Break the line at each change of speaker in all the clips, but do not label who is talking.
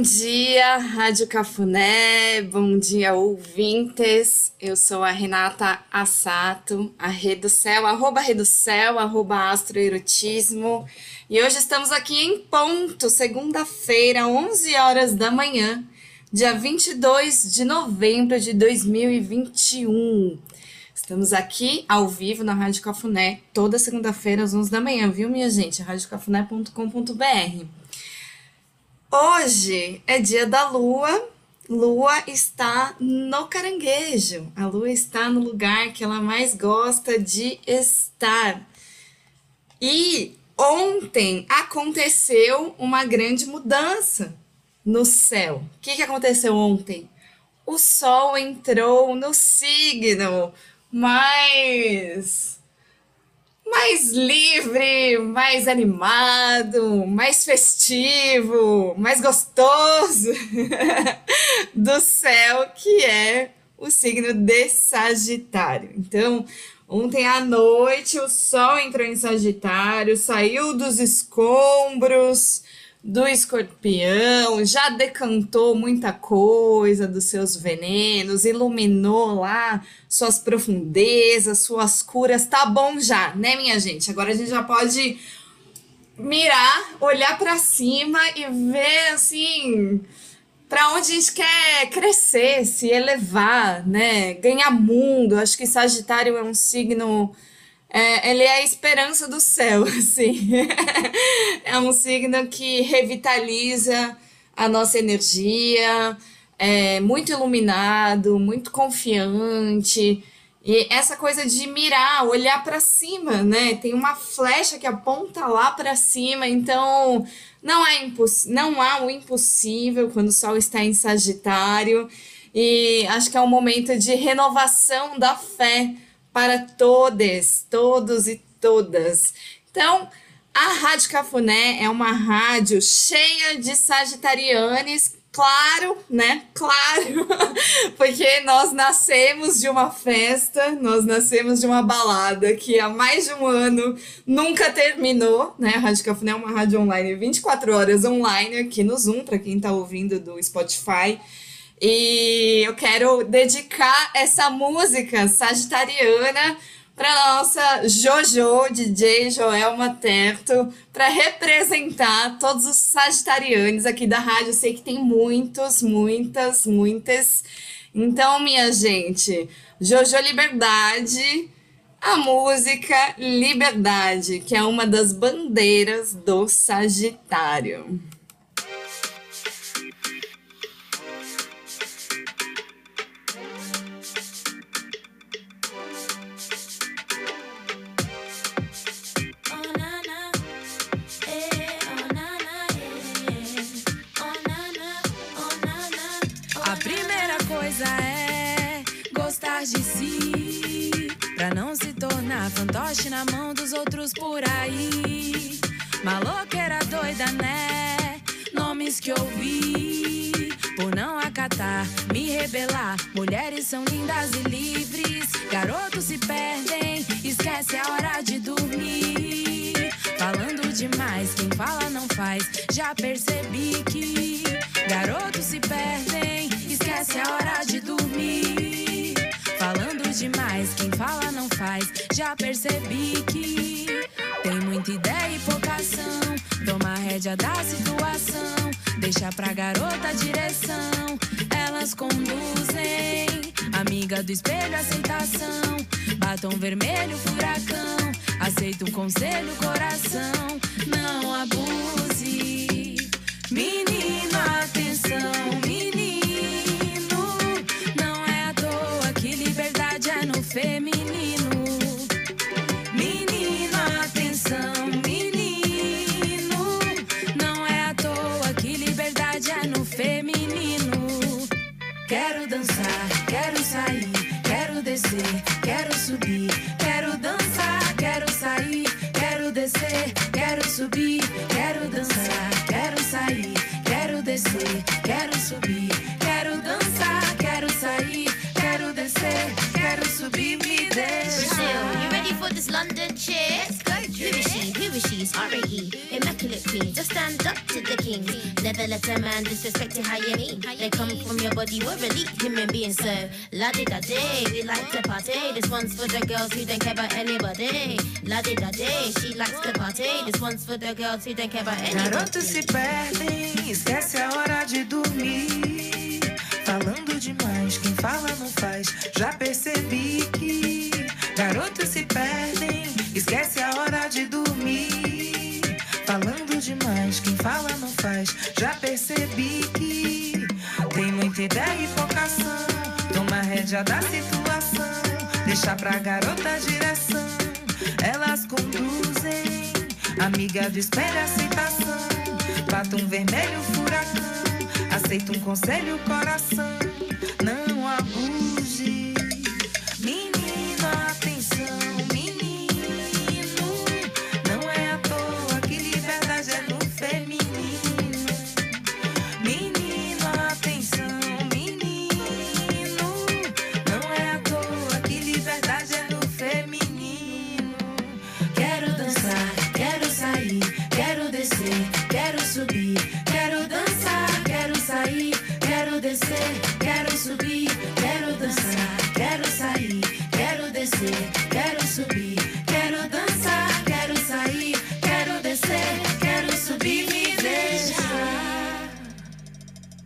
Bom dia, Rádio Cafuné, bom dia, ouvintes. Eu sou a Renata Assato, a Céu, arroba Céu, arroba Astroerotismo. E hoje estamos aqui em ponto, segunda-feira, 11 horas da manhã, dia 22 de novembro de 2021. Estamos aqui ao vivo na Rádio Cafuné, toda segunda-feira às 11 da manhã, viu, minha gente? radiocafuné.com.br. Hoje é dia da lua. Lua está no caranguejo. A lua está no lugar que ela mais gosta de estar. E ontem aconteceu uma grande mudança no céu. O que, que aconteceu ontem? O sol entrou no signo mais mais livre, mais animado, mais festivo, mais gostoso do céu, que é o signo de Sagitário. Então, ontem à noite o Sol entrou em Sagitário, saiu dos escombros do escorpião, já decantou muita coisa dos seus venenos, iluminou lá suas profundezas, suas curas, tá bom já, né, minha gente? Agora a gente já pode mirar, olhar para cima e ver assim para onde a gente quer crescer, se elevar, né? Ganhar mundo. Acho que Sagitário é um signo é, ele é a esperança do céu, assim. é um signo que revitaliza a nossa energia, é muito iluminado, muito confiante. E essa coisa de mirar, olhar para cima, né? Tem uma flecha que aponta lá para cima, então não é não há o impossível quando o sol está em Sagitário. E acho que é um momento de renovação da fé para todos, todos e todas. Então, a Rádio Cafuné é uma rádio cheia de sagitarianes, claro, né? Claro, porque nós nascemos de uma festa, nós nascemos de uma balada que há mais de um ano nunca terminou, né? A Rádio Cafuné é uma rádio online 24 horas online aqui no Zoom, para quem está ouvindo do Spotify. E eu quero dedicar essa música sagitariana para nossa Jojo, DJ Joelma Terto, para representar todos os sagitarianos aqui da rádio. Eu sei que tem muitos, muitas, muitas. Então, minha gente, Jojo Liberdade, a música Liberdade, que é uma das bandeiras do Sagitário.
Fantoche na mão dos outros por aí. Maloqueira doida, né? Nomes que ouvi por não acatar, me rebelar. Mulheres são lindas e livres, garotos se perdem, esquece a hora de dormir. Falando demais, quem fala não faz. Já percebi que garotos se perdem, esquece a hora de dormir. Demais, quem fala não faz. Já percebi que tem muita ideia e pouca ação. Toma a rédea da situação, deixa pra garota a direção. Elas conduzem, amiga do espelho, aceitação. Batom vermelho, furacão. Aceita o conselho, coração. Não abuse, menino, atenção, menino. Feminino. Menino, atenção, menino. Não é à toa que liberdade é no feminino. Quero dançar, quero sair, quero descer, quero subir. Quero dançar, quero sair, quero descer, quero subir.
It's R-A-E, immaculate queen. Just stand up to the king. Never let a man disrespect you how you mean. They come from your body, we're elite human beings. So, la di da day, we like to party. This one's for the girls who don't care about anybody. La di da day, she likes to party. This one's for the girls who don't care about anybody.
Garotos se perdem, esquece a hora de dormir. Falando demais, quem fala não faz. Já percebi que garotos se perdem, esquece a hora de dormir. Quem fala não faz. Já percebi que tem muita ideia e pouca ação. Toma rédea da situação, deixa pra garota a direção. Elas conduzem, amiga do espelho aceitação. Batom vermelho, furacão. Aceita um conselho, coração.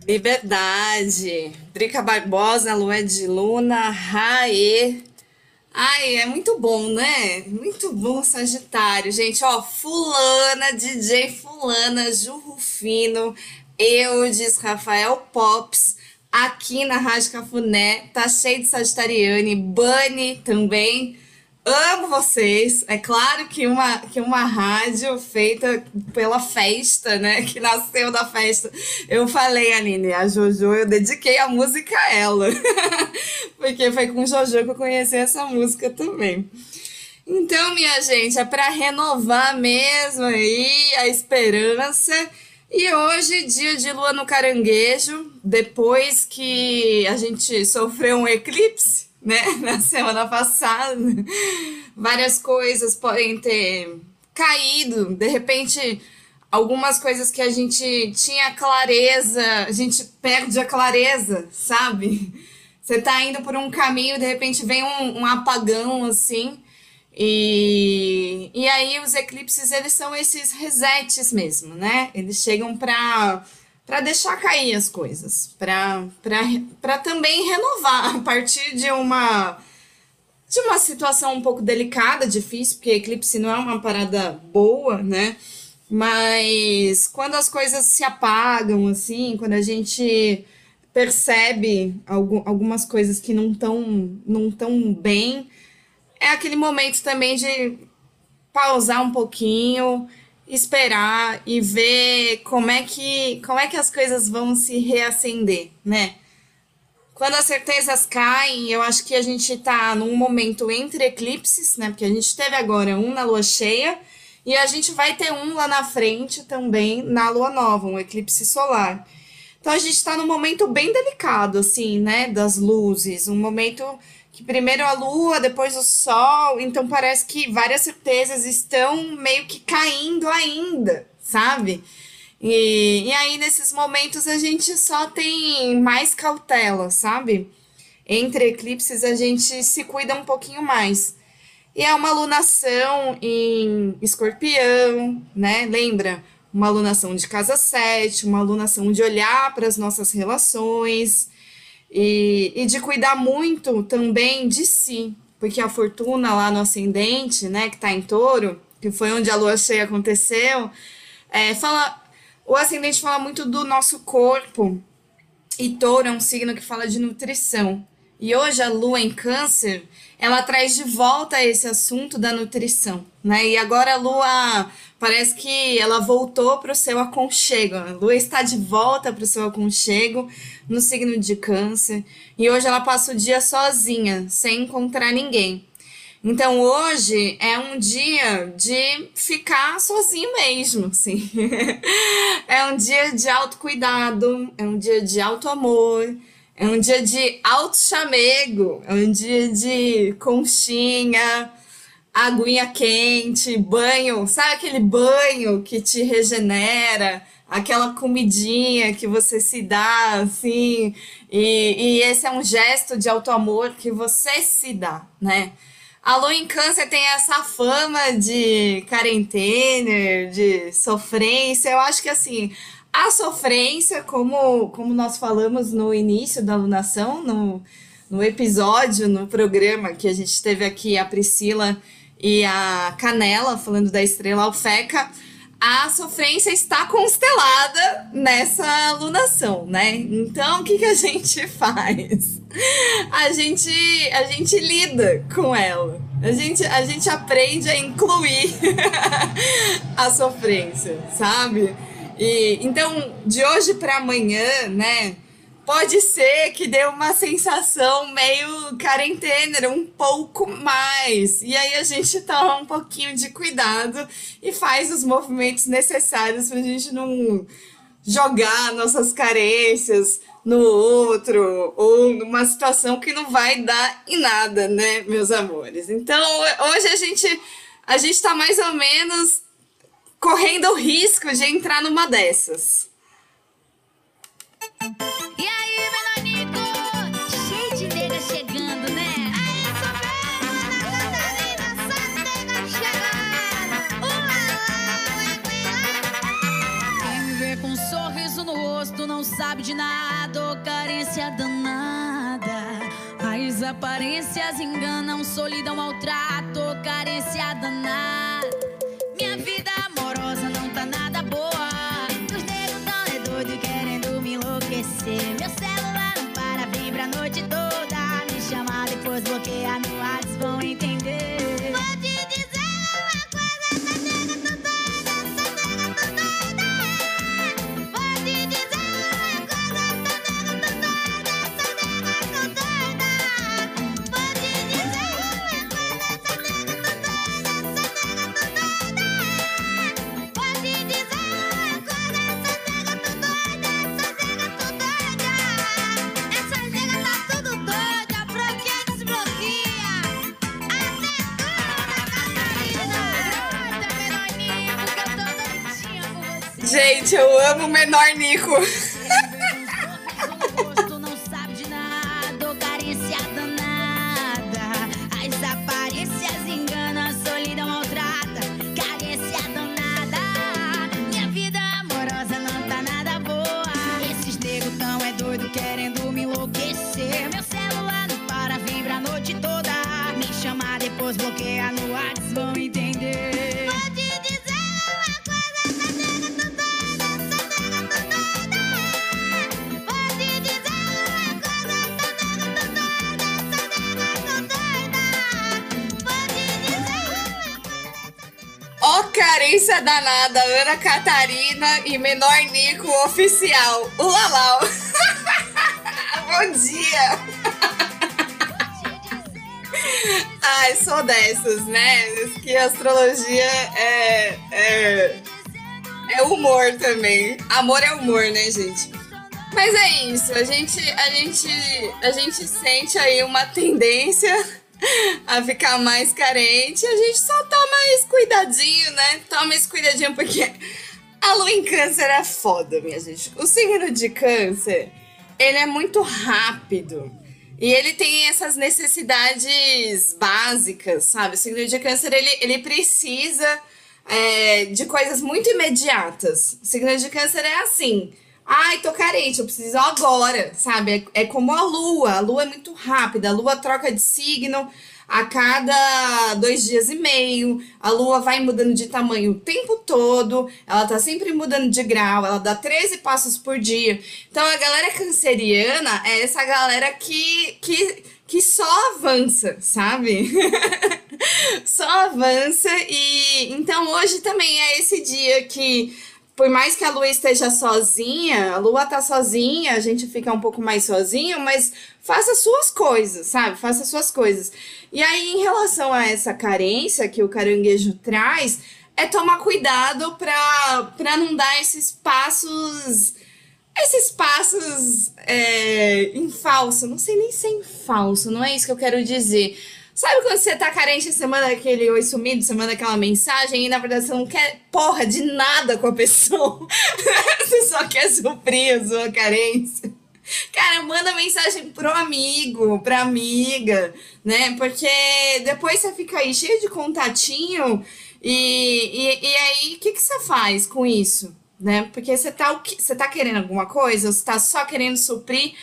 Liberdade.
Drica Barbosa, Lué de Luna, Raê. Ai, é muito bom, né? Muito bom, Sagitário. Gente, ó, Fulana, DJ Fulana, Ju Rufino, Eudes, Rafael Pops, aqui na Rádio Cafuné. Tá cheio de Sagitariane, Bunny também. Amo vocês. É claro que uma, que uma rádio feita pela festa, né? Que nasceu da festa. Eu falei, Aline, a Jojo, eu dediquei a música a ela. Porque foi com Jojo que eu conheci essa música também. Então, minha gente, é para renovar mesmo aí a esperança. E hoje, dia de lua no caranguejo, depois que a gente sofreu um eclipse, né, na semana passada, várias coisas podem ter caído, de repente, algumas coisas que a gente tinha clareza, a gente perde a clareza, sabe? Você tá indo por um caminho, de repente vem um, um apagão assim. E, e aí os eclipses, eles são esses resets mesmo, né? Eles chegam para para deixar cair as coisas, para também renovar a partir de uma de uma situação um pouco delicada, difícil, porque eclipse não é uma parada boa, né? Mas quando as coisas se apagam, assim, quando a gente percebe algum, algumas coisas que não estão não tão bem, é aquele momento também de pausar um pouquinho, esperar e ver como é que como é que as coisas vão se reacender, né? Quando as certezas caem, eu acho que a gente tá num momento entre eclipses, né? Porque a gente teve agora um na lua cheia e a gente vai ter um lá na frente também na lua nova, um eclipse solar. Então a gente tá num momento bem delicado, assim, né? Das luzes, um momento que primeiro a lua, depois o sol, então parece que várias certezas estão meio que caindo ainda, sabe? E, e aí nesses momentos a gente só tem mais cautela, sabe? Entre eclipses a gente se cuida um pouquinho mais. E é uma alunação em escorpião, né? Lembra? Uma alunação de casa 7, uma alunação de olhar para as nossas relações e, e de cuidar muito também de si, porque a fortuna lá no ascendente, né, que está em touro, que foi onde a lua cheia aconteceu, é, fala, o ascendente fala muito do nosso corpo, e touro é um signo que fala de nutrição. E hoje a lua em câncer, ela traz de volta esse assunto da nutrição, né? E agora a lua parece que ela voltou para o seu aconchego. A lua está de volta para o seu aconchego no signo de câncer. E hoje ela passa o dia sozinha, sem encontrar ninguém. Então hoje é um dia de ficar sozinho mesmo, assim. é um dia de autocuidado, é um dia de auto amor, é um dia de auto chamego, é um dia de conchinha, aguinha quente, banho, sabe aquele banho que te regenera, aquela comidinha que você se dá, assim, e, e esse é um gesto de auto-amor que você se dá, né? A lua em câncer tem essa fama de quarentena, de sofrência. Eu acho que assim, a sofrência, como, como nós falamos no início da alunação, no, no episódio, no programa que a gente teve aqui, a Priscila e a Canela falando da estrela Alfeca, a sofrência está constelada nessa alunação, né? Então, o que, que a gente faz? A gente, a gente lida com ela. A gente, a gente aprende a incluir a sofrência, sabe? E então, de hoje para amanhã, né? Pode ser que dê uma sensação meio quarentena, um pouco mais. E aí a gente toma um pouquinho de cuidado e faz os movimentos necessários para a gente não jogar nossas carências no outro ou numa situação que não vai dar em nada, né, meus amores? Então, hoje a gente a gente tá mais ou menos correndo o risco de entrar numa dessas.
E aí, Melanico? Cheio de nega chegando, né? Aí,
Quem me vê com um sorriso no rosto não sabe de nada, ô carência danada. As aparências enganam, solidão maltrato, ô carência danada.
Menor Nico. Catarina e menor Nico oficial. Ulalau. Bom dia. Ai, sou dessas, né? Que astrologia é, é, é humor também. Amor é humor, né, gente? Mas é isso, a gente, a gente, a gente sente aí uma tendência a ficar mais carente. A gente só toma esse cuidadinho, né? Toma esse cuidadinho porque a lua em câncer é foda, minha gente. O signo de câncer, ele é muito rápido. E ele tem essas necessidades básicas, sabe? O signo de câncer, ele, ele precisa é, de coisas muito imediatas. O signo de câncer é assim. Ai, tô carente, eu preciso agora, sabe? É, é como a lua. A lua é muito rápida. A lua troca de signo a cada dois dias e meio. A lua vai mudando de tamanho o tempo todo. Ela tá sempre mudando de grau. Ela dá 13 passos por dia. Então a galera canceriana é essa galera que, que, que só avança, sabe? só avança. E então hoje também é esse dia que por mais que a lua esteja sozinha, a lua tá sozinha, a gente fica um pouco mais sozinho, mas faça suas coisas, sabe? Faça suas coisas. E aí, em relação a essa carência que o caranguejo traz, é tomar cuidado pra, pra não dar esses passos. Esses passos é, em falso. Não sei nem se é em falso, não é isso que eu quero dizer. Sabe quando você tá carente, manda aquele oi sumido, manda aquela mensagem e na verdade você não quer porra de nada com a pessoa. você só quer suprir a sua carência. Cara, manda mensagem pro amigo, pra amiga, né? Porque depois você fica aí cheio de contatinho e, e, e aí o que, que você faz com isso? Né? Porque você tá, você tá querendo alguma coisa ou você tá só querendo suprir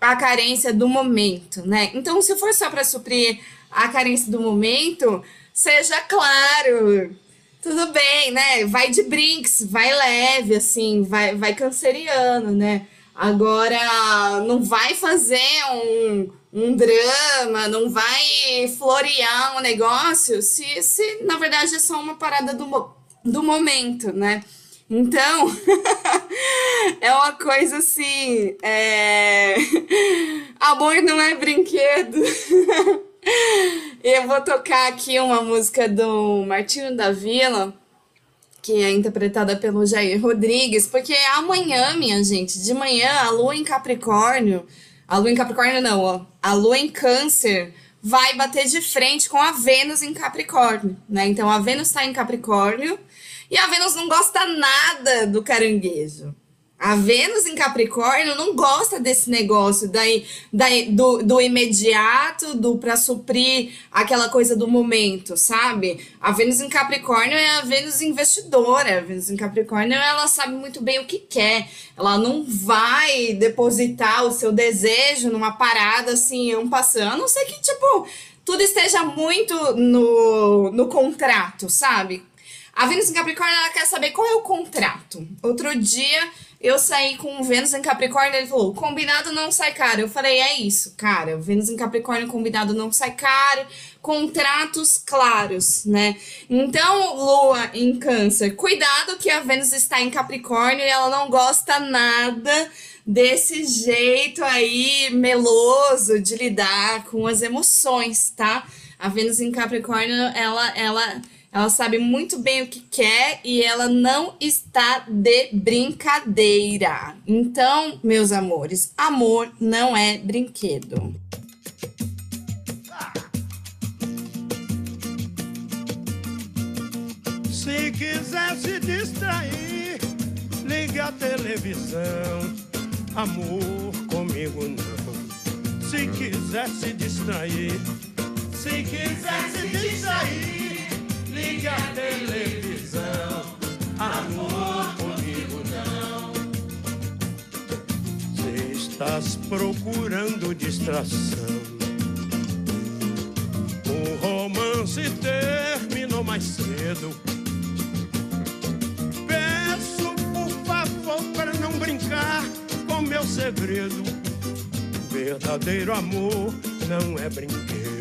a carência do momento, né? Então, se for só para suprir a carência do momento, seja claro, tudo bem, né? Vai de brinks, vai leve, assim, vai, vai canceriano, né? Agora, não vai fazer um, um drama, não vai florear um negócio se, se na verdade é só uma parada do, do momento, né? Então, é uma coisa assim. É... Amor não é brinquedo. Eu vou tocar aqui uma música do Martinho da Vila que é interpretada pelo Jair Rodrigues, porque amanhã, minha gente, de manhã, a lua em Capricórnio, a lua em Capricórnio não, ó, a lua em Câncer vai bater de frente com a Vênus em Capricórnio, né? Então a Vênus está em Capricórnio e a Vênus não gosta nada do caranguejo. A Vênus em Capricórnio não gosta desse negócio daí, daí do, do imediato, do para suprir aquela coisa do momento, sabe? A Vênus em Capricórnio é a Vênus investidora. A Vênus em Capricórnio ela sabe muito bem o que quer. Ela não vai depositar o seu desejo numa parada assim, um passando, a não ser que tipo tudo esteja muito no, no contrato, sabe? A Vênus em Capricórnio ela quer saber qual é o contrato. Outro dia eu saí com Vênus em Capricórnio, ele falou: combinado não sai caro. Eu falei: é isso, cara. Vênus em Capricórnio, combinado não sai caro. Contratos claros, né? Então, Lua em Câncer, cuidado que a Vênus está em Capricórnio e ela não gosta nada desse jeito aí meloso de lidar com as emoções, tá? A Vênus em Capricórnio, ela, ela ela sabe muito bem o que quer e ela não está de brincadeira. Então, meus amores, amor não é brinquedo.
Se quiser se distrair, liga a televisão. Amor comigo não. Se quiser se distrair, se quiser se distrair ligue a televisão. Amor comigo não. Se estás procurando distração, o romance terminou mais cedo. Peço por favor para não brincar com meu segredo. Verdadeiro amor não é brinquedo.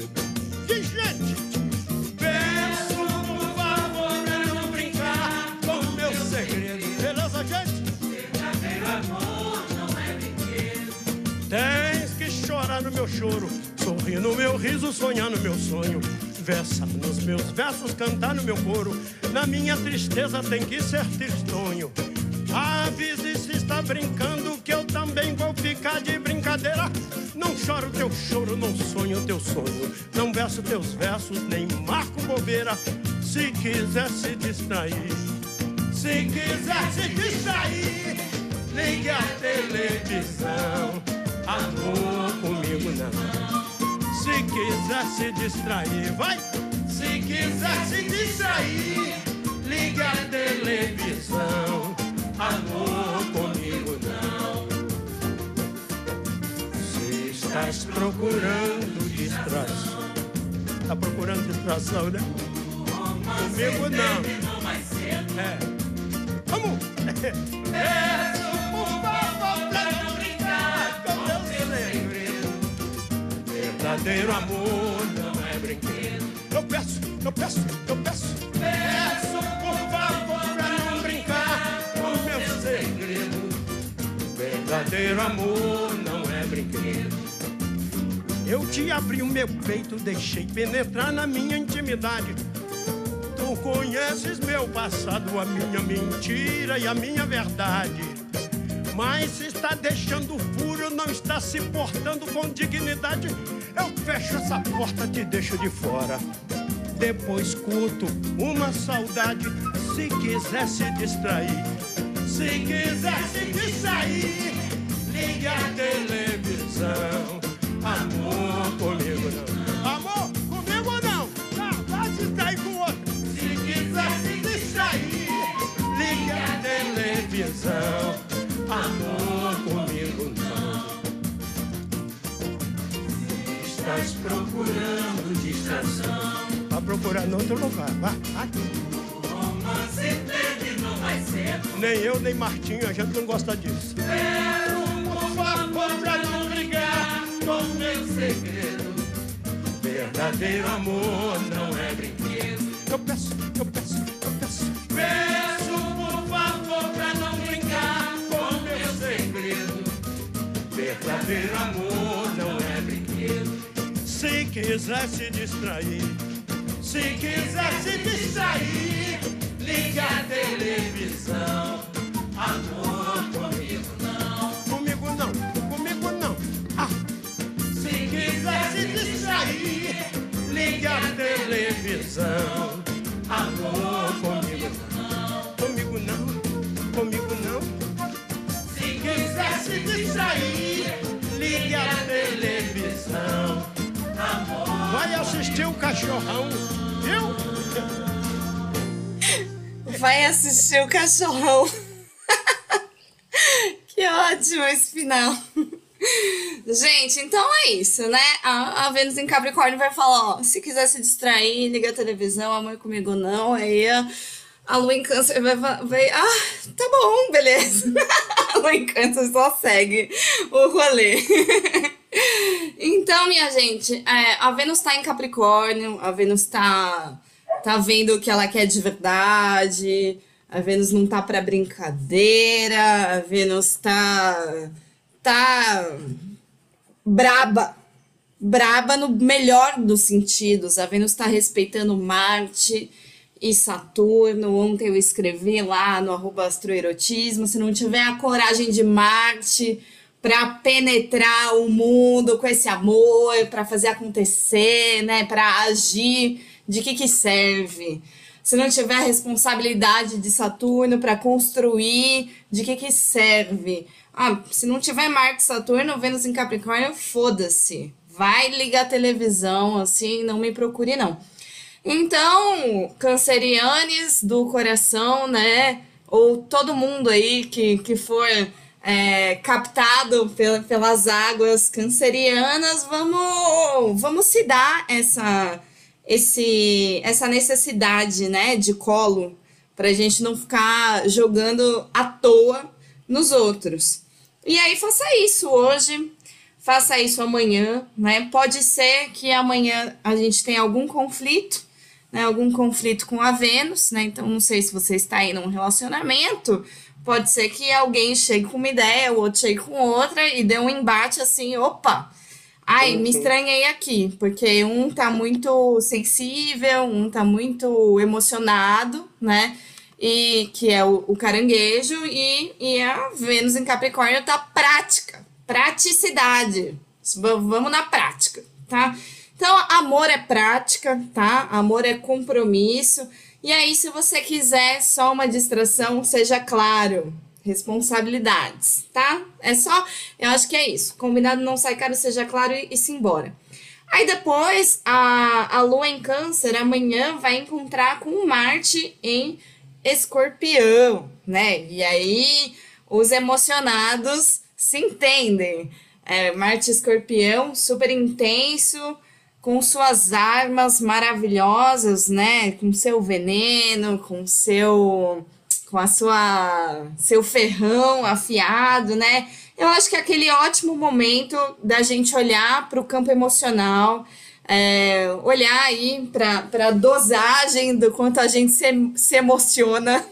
Meu choro, sorrir no meu riso, sonhar no meu sonho. Versar nos meus versos, cantar no meu coro. Na minha tristeza tem que ser tristonho. Avise se está brincando que eu também vou ficar de brincadeira. Não choro teu choro, não sonho teu sonho. Não verso teus versos, nem marco bobeira. Se quiser se distrair, se quiser se distrair, ligue a televisão amor comigo não. Se quiser se distrair, vai. Se quiser se distrair, liga a televisão. Amor comigo não. Se estás procurando distração, tá procurando distração, né? Comigo não. É. Vamos. É. verdadeiro amor não é brinquedo. Eu peço, eu peço, eu peço. Peço, por favor, pra não brincar com meu segredo. Verdadeiro amor não é brinquedo. Eu te abri o meu peito, deixei penetrar na minha intimidade. Tu conheces meu passado, a minha mentira e a minha verdade. Mas está deixando furo, não está se portando com dignidade. Fecho essa porta, te deixo de fora. Depois curto uma saudade, se quiser se distrair. Se quiser se distrair, ligue a televisão. Amor procurando distração. Vai procurar em outro lugar. Vai, vai. Nem eu, nem Martinho, a gente não gosta disso. Por favor, pra não brigar com meu segredo. Verdadeiro amor não é brinquedo. Eu peço, eu peço, eu peço. Peço, por favor, pra não brincar com meu segredo. Verdadeiro amor quiser se distrair, se quiser se distrair, liga a televisão. Assistir o cachorrão, viu?
Vai assistir o cachorrão. que ótimo esse final. Gente, então é isso, né? A, a Vênus em Capricórnio vai falar, ó, se quiser se distrair, liga a televisão, amor comigo não. Aí a, a Lua em Câncer vai, vai, ah, tá bom, beleza. a Lua em Câncer só segue o rolê. então, minha gente, é, a Vênus tá em Capricórnio, a Vênus tá, tá vendo o que ela quer de verdade, a Vênus não tá pra brincadeira, a Vênus tá tá braba. Braba no melhor dos sentidos. A Vênus está respeitando Marte e Saturno. Ontem eu escrevi lá no arroba astroerotismo. Se não tiver a coragem de Marte para penetrar o mundo com esse amor, para fazer acontecer, né, para agir, de que que serve? Se não tiver a responsabilidade de Saturno para construir, de que que serve? Ah, se não tiver Marte, Saturno, Vênus em Capricórnio, foda-se. Vai ligar a televisão, assim, não me procure, não. Então, cancerianes do coração, né? Ou todo mundo aí que, que for é, captado pela, pelas águas cancerianas, vamos, vamos se dar essa, esse, essa necessidade, né, de colo, pra gente não ficar jogando à toa nos outros. E aí faça isso hoje, faça isso amanhã, né? Pode ser que amanhã a gente tenha algum conflito, né? Algum conflito com a Vênus, né? Então não sei se você está aí num relacionamento, pode ser que alguém chegue com uma ideia, o outro chegue com outra e dê um embate assim, opa, ai, me estranhei aqui, porque um tá muito sensível, um tá muito emocionado, né? e que é o, o caranguejo, e, e a Vênus em Capricórnio tá prática, praticidade. Vamos na prática, tá? Então, amor é prática, tá? Amor é compromisso. E aí, se você quiser só uma distração, seja claro, responsabilidades, tá? É só, eu acho que é isso. Combinado não sai caro, seja claro e, e se embora. Aí depois, a, a Lua em Câncer amanhã vai encontrar com Marte em escorpião, né? E aí os emocionados se entendem. É, Marte escorpião, super intenso, com suas armas maravilhosas, né? Com seu veneno, com seu com a sua seu ferrão afiado, né? Eu acho que é aquele ótimo momento da gente olhar para o campo emocional é, olhar aí para a dosagem do quanto a gente se, se emociona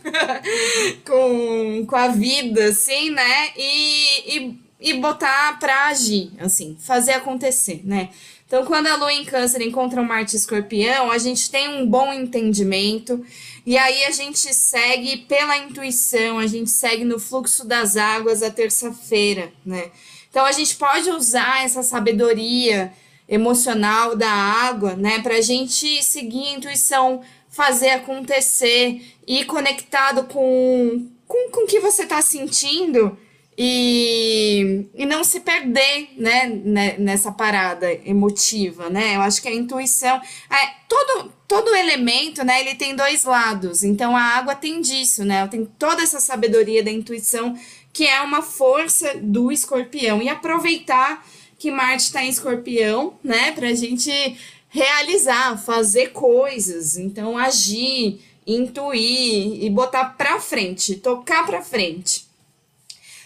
com, com a vida, assim, né? E, e, e botar para agir, assim, fazer acontecer, né? Então, quando a lua em câncer encontra um Marte escorpião, a gente tem um bom entendimento e aí a gente segue pela intuição, a gente segue no fluxo das águas a terça-feira, né? Então, a gente pode usar essa sabedoria emocional da água, né? Para a gente seguir a intuição, fazer acontecer, ir conectado com, com, com o que você está sentindo e, e não se perder, né, né, nessa parada emotiva, né? Eu acho que a intuição, é, todo, todo elemento, né, ele tem dois lados. Então a água tem disso, né? Ela tem toda essa sabedoria da intuição que é uma força do escorpião e aproveitar que Marte está em escorpião, né, para a gente realizar, fazer coisas, então agir, intuir e botar para frente, tocar para frente.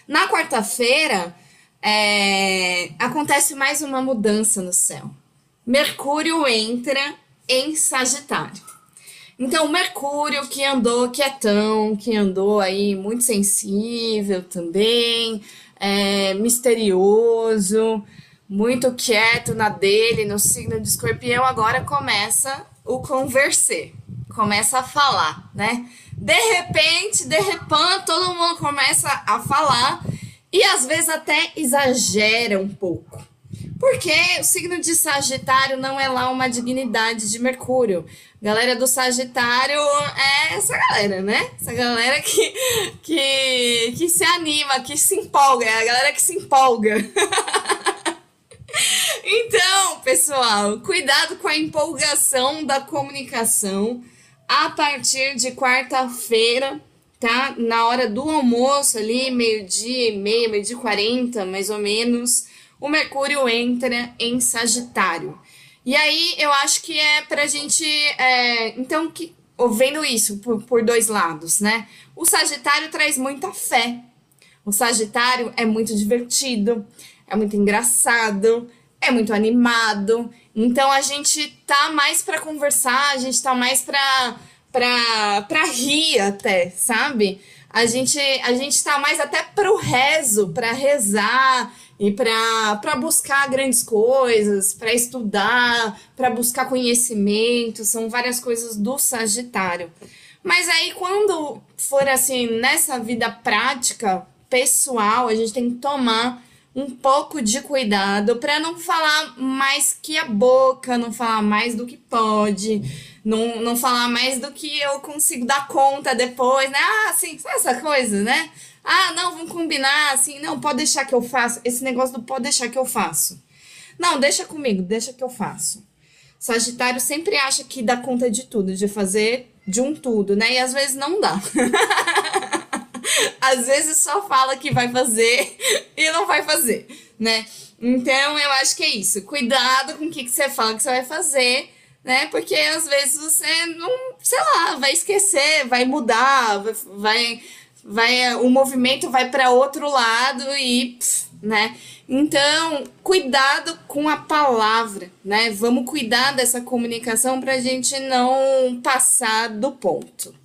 Na quarta-feira, é, acontece mais uma mudança no céu. Mercúrio entra em Sagitário. Então, Mercúrio, que andou quietão, que andou aí muito sensível também, é, misterioso, muito quieto na dele, no signo de escorpião, agora começa o conversar, começa a falar, né? De repente, de repente, todo mundo começa a falar e às vezes até exagera um pouco. Porque o signo de Sagitário não é lá uma dignidade de Mercúrio. Galera do Sagitário é essa galera, né? Essa galera que, que, que se anima, que se empolga, é a galera que se empolga. então, pessoal, cuidado com a empolgação da comunicação a partir de quarta-feira, tá? Na hora do almoço ali, meio-dia e meia, meio-dia e quarenta, mais ou menos, o Mercúrio entra em Sagitário. E aí eu acho que é pra gente. É, então, que, vendo isso por, por dois lados, né? O Sagitário traz muita fé. O Sagitário é muito divertido, é muito engraçado, é muito animado. Então a gente tá mais para conversar, a gente tá mais para para para rir até, sabe? A gente a gente tá mais até pro rezo, para rezar e para buscar grandes coisas, para estudar, para buscar conhecimento, são várias coisas do Sagitário. Mas aí quando for assim nessa vida prática, pessoal, a gente tem que tomar um pouco de cuidado para não falar mais que a boca, não falar mais do que pode, não, não falar mais do que eu consigo dar conta depois, né? Ah, assim, essa coisa, né? Ah, não, vamos combinar, assim, não, pode deixar que eu faço. Esse negócio do pode deixar que eu faço. Não, deixa comigo, deixa que eu faço. Sagitário sempre acha que dá conta de tudo, de fazer de um tudo, né? E às vezes não dá. às vezes só fala que vai fazer e não vai fazer, né? Então eu acho que é isso. Cuidado com o que, que você fala que você vai fazer, né? Porque às vezes você não, sei lá, vai esquecer, vai mudar, vai, vai o movimento vai para outro lado e, né? Então, cuidado com a palavra, né? Vamos cuidar dessa comunicação para a gente não passar do ponto.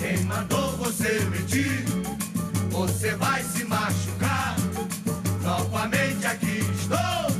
Quem mandou você mentir? Você vai se machucar. Novamente aqui estou.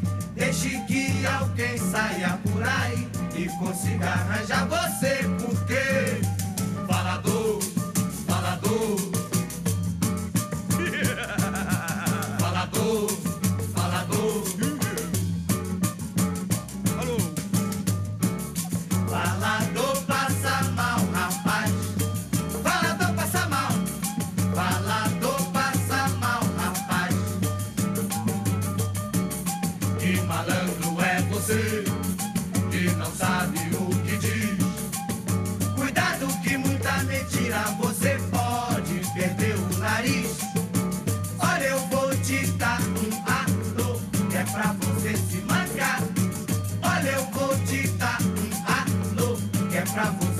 Hoje que alguém saia por aí e consiga arranjar você, porque falador
que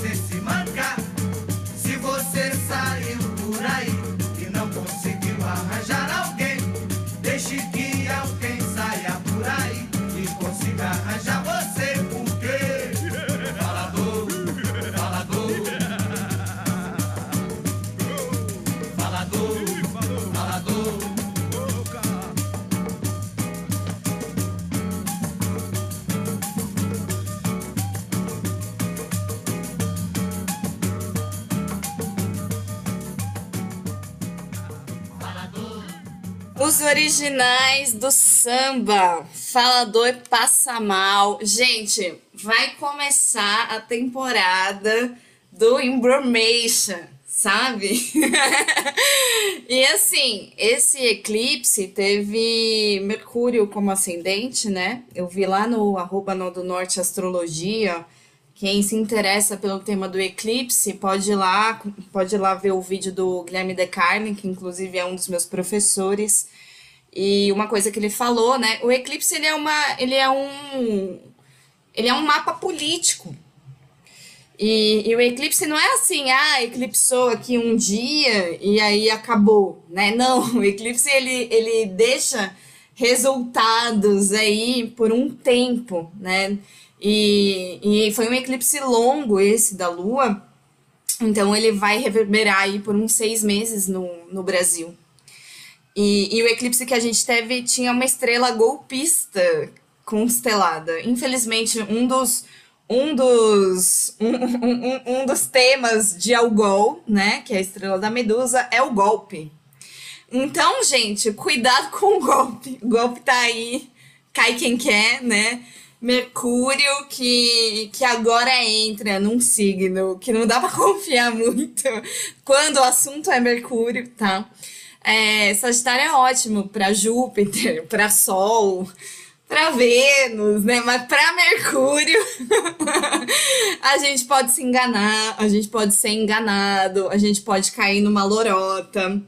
originais do samba, Falador Passa Mal. Gente, vai começar a temporada do Embromation, sabe? e assim, esse eclipse teve Mercúrio como ascendente, né? Eu vi lá no arroba do Norte Astrologia. Quem se interessa pelo tema do eclipse pode ir lá, pode ir lá ver o vídeo do Guilherme De Carne, que inclusive é um dos meus professores. E uma coisa que ele falou, né? O eclipse ele é uma, ele é um, ele é um mapa político. E, e o eclipse não é assim, ah, eclipsou aqui um dia e aí acabou, né? Não, o eclipse ele, ele deixa resultados aí por um tempo, né? E, e foi um eclipse longo esse da Lua, então ele vai reverberar aí por uns seis meses no, no Brasil. E, e o eclipse que a gente teve tinha uma estrela golpista constelada. Infelizmente, um dos um dos um, um, um- dos temas de Algol, né, que é a estrela da Medusa, é o golpe. Então, gente, cuidado com o golpe. O golpe tá aí, cai quem quer, né? Mercúrio que, que agora entra num signo que não dá pra confiar muito quando o assunto é Mercúrio, tá? É, Sagitário é ótimo para Júpiter, para Sol, para Vênus, né? Mas para Mercúrio a gente pode se enganar, a gente pode ser enganado, a gente pode cair numa lorota.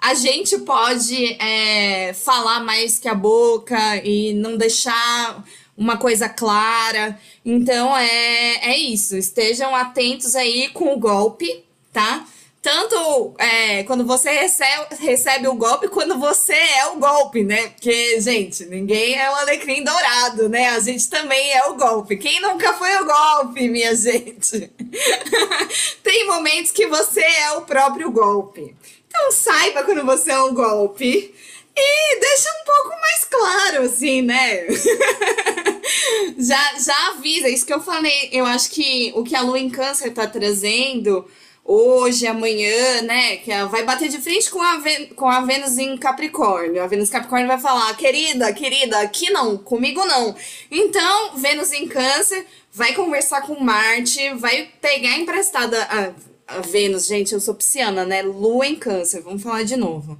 A gente pode é, falar mais que a boca e não deixar uma coisa clara. Então é, é isso. Estejam atentos aí com o golpe, tá? Tanto é, quando você recebe, recebe o golpe, quando você é o golpe, né? Porque, gente, ninguém é o alecrim dourado, né? A gente também é o golpe. Quem nunca foi o golpe, minha gente? Tem momentos que você é o próprio golpe. Então saiba quando você é um golpe e deixa um pouco mais claro, assim, né? já, já avisa, isso que eu falei. Eu acho que o que a Lua em Câncer tá trazendo hoje, amanhã, né? Que ela vai bater de frente com a, Ven- com a Vênus em Capricórnio. A Vênus em Capricórnio vai falar, querida, querida, aqui não, comigo não. Então, Vênus em Câncer vai conversar com Marte, vai pegar emprestada a, a Vênus, gente, eu sou pisciana, né? Lua em Câncer, vamos falar de novo.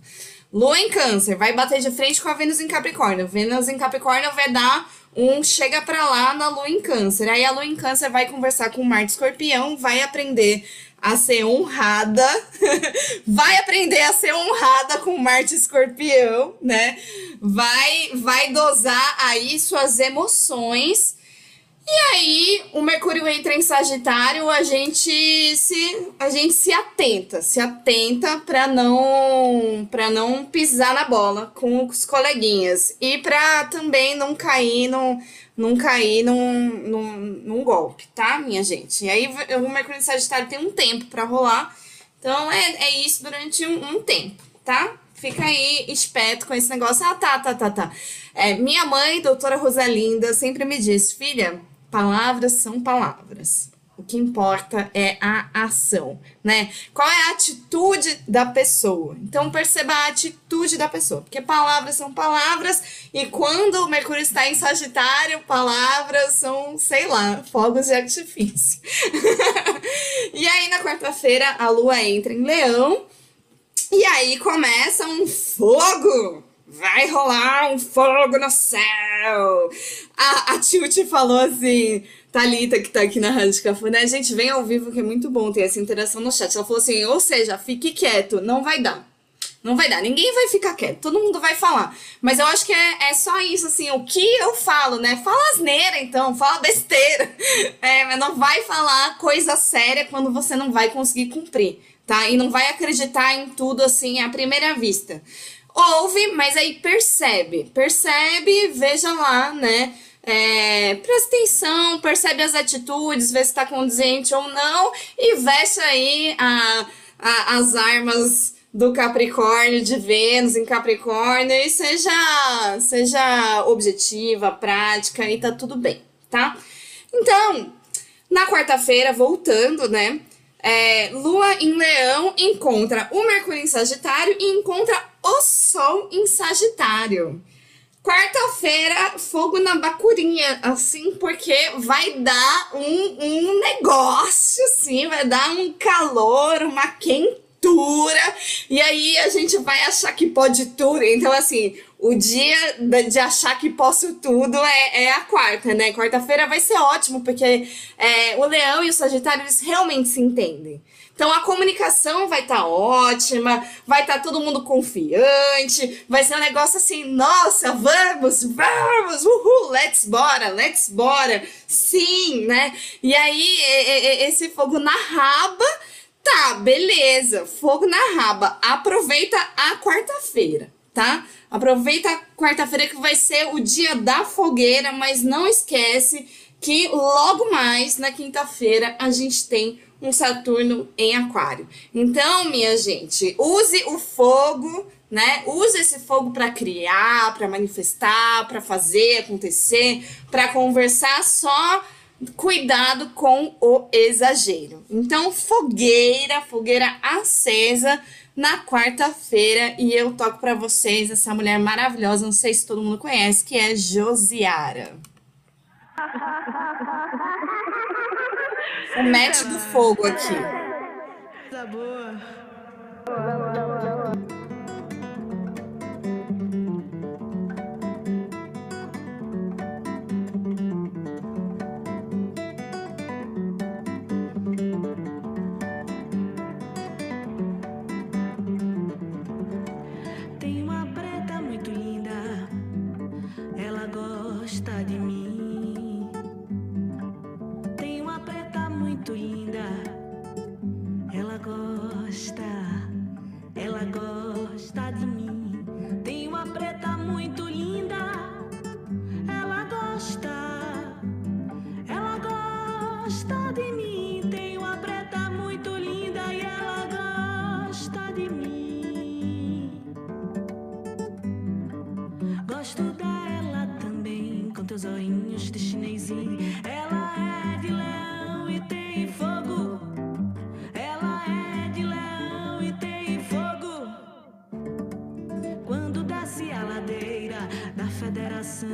Lua em Câncer vai bater de frente com a Vênus em Capricórnio. Vênus em Capricórnio vai dar um chega pra lá na Lua em Câncer. Aí a Lua em Câncer vai conversar com Marte Escorpião, vai aprender a ser honrada, vai aprender a ser honrada com Marte Escorpião, né? Vai vai dosar aí suas emoções. E aí, o Mercúrio entra em Sagitário, a gente se a gente se atenta, se atenta para não para não pisar na bola com os coleguinhas e para também não cair num, não cair num, num, num golpe, tá, minha gente? E aí o Mercúrio em Sagitário tem um tempo para rolar. Então é, é isso durante um, um tempo, tá? Fica aí esperto com esse negócio. Ah, tá, tá, tá, tá. É, minha mãe, doutora Rosalinda, sempre me diz, filha, Palavras são palavras. O que importa é a ação, né? Qual é a atitude da pessoa? Então perceba a atitude da pessoa, porque palavras são palavras e quando o Mercúrio está em Sagitário, palavras são, sei lá, fogos de artifício. e aí na quarta-feira a Lua entra em Leão e aí começa um fogo vai rolar um fogo no céu. A, a Tilt falou assim, Thalita, que tá aqui na Rádio Cafuné, gente, vem ao vivo que é muito bom ter essa interação no chat. Ela falou assim, ou seja, fique quieto, não vai dar. Não vai dar, ninguém vai ficar quieto, todo mundo vai falar. Mas eu acho que é, é só isso, assim, o que eu falo, né? Fala asneira, então, fala besteira. É, mas não vai falar coisa séria quando você não vai conseguir cumprir, tá? E não vai acreditar em tudo, assim, à primeira vista. Ouve, mas aí percebe. Percebe, veja lá, né? É, presta atenção, percebe as atitudes, vê se tá condizente ou não, e veste aí a, a, as armas do Capricórnio, de Vênus em Capricórnio, e seja, seja objetiva, prática, e tá tudo bem, tá? Então, na quarta-feira, voltando, né? É, Lua em Leão encontra o Mercúrio em Sagitário e encontra o Sol em Sagitário. Quarta-feira, fogo na bacurinha, assim, porque vai dar um, um negócio, assim, vai dar um calor, uma quentura, e aí a gente vai achar que pode tudo. Então, assim, o dia de achar que posso tudo é, é a quarta, né? Quarta-feira vai ser ótimo, porque é, o leão e o sagitário, eles realmente se entendem. Então a comunicação vai estar tá ótima, vai estar tá todo mundo confiante, vai ser um negócio assim, nossa, vamos, vamos, uhul, let's bora, let's bora, sim, né? E aí esse fogo na raba, tá, beleza, fogo na raba, aproveita a quarta-feira, tá? Aproveita a quarta-feira que vai ser o dia da fogueira, mas não esquece que logo mais na quinta-feira a gente tem um Saturno em Aquário. Então, minha gente, use o fogo, né? Use esse fogo para criar, para manifestar, para fazer acontecer, para conversar só cuidado com o exagero. Então, fogueira, fogueira acesa na quarta-feira e eu toco para vocês essa mulher maravilhosa, não sei se todo mundo conhece, que é Josiara. O match do fogo aqui.
Coisa boa.
Tem uma preta muito linda e ela gosta de mim. Gosto dela também, com teus olhinhos de chinesinho. Ela é de leão e tem fogo. Ela é de leão e tem fogo. Quando desce a ladeira da federação,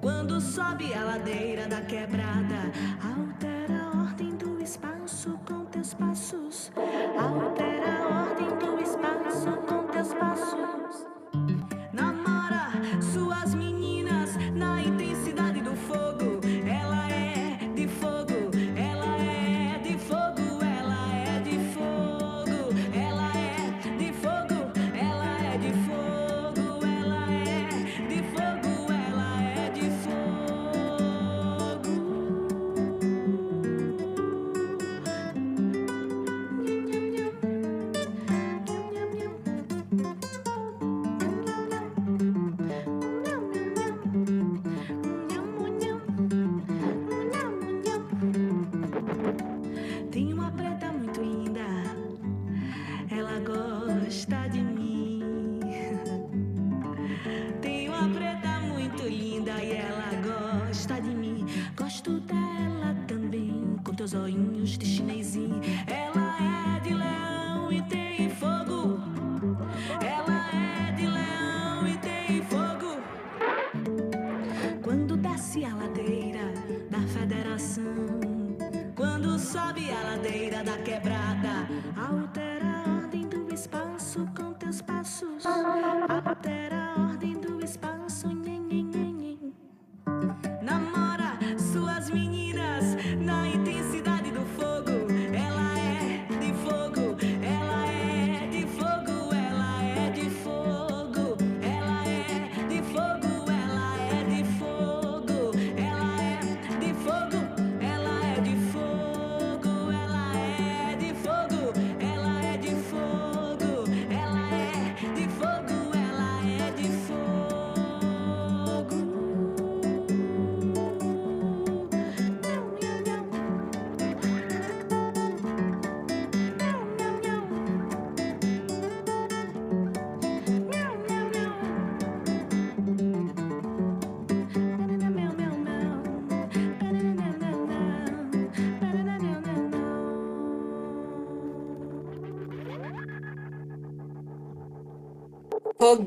quando sobe a ladeira da quebrada,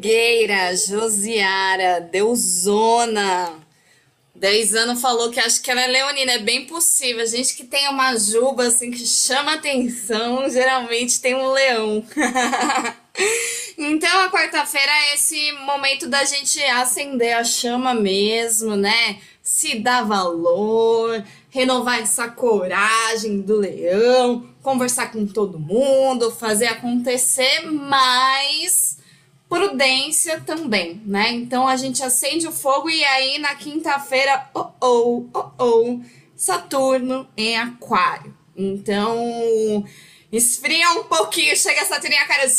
Fogueira, Josiara, Deusona. Dez anos falou que acho que ela é leonina, é bem possível. A gente que tem uma juba assim que chama atenção, geralmente tem um leão. então a quarta-feira é esse momento da gente acender a chama mesmo, né? Se dar valor, renovar essa coragem do leão, conversar com todo mundo, fazer acontecer, mas prudência também, né? Então a gente acende o fogo e aí na quinta-feira, oh oh, oh oh, Saturno em Aquário. Então esfria um pouquinho, chega Saturno em Aquário,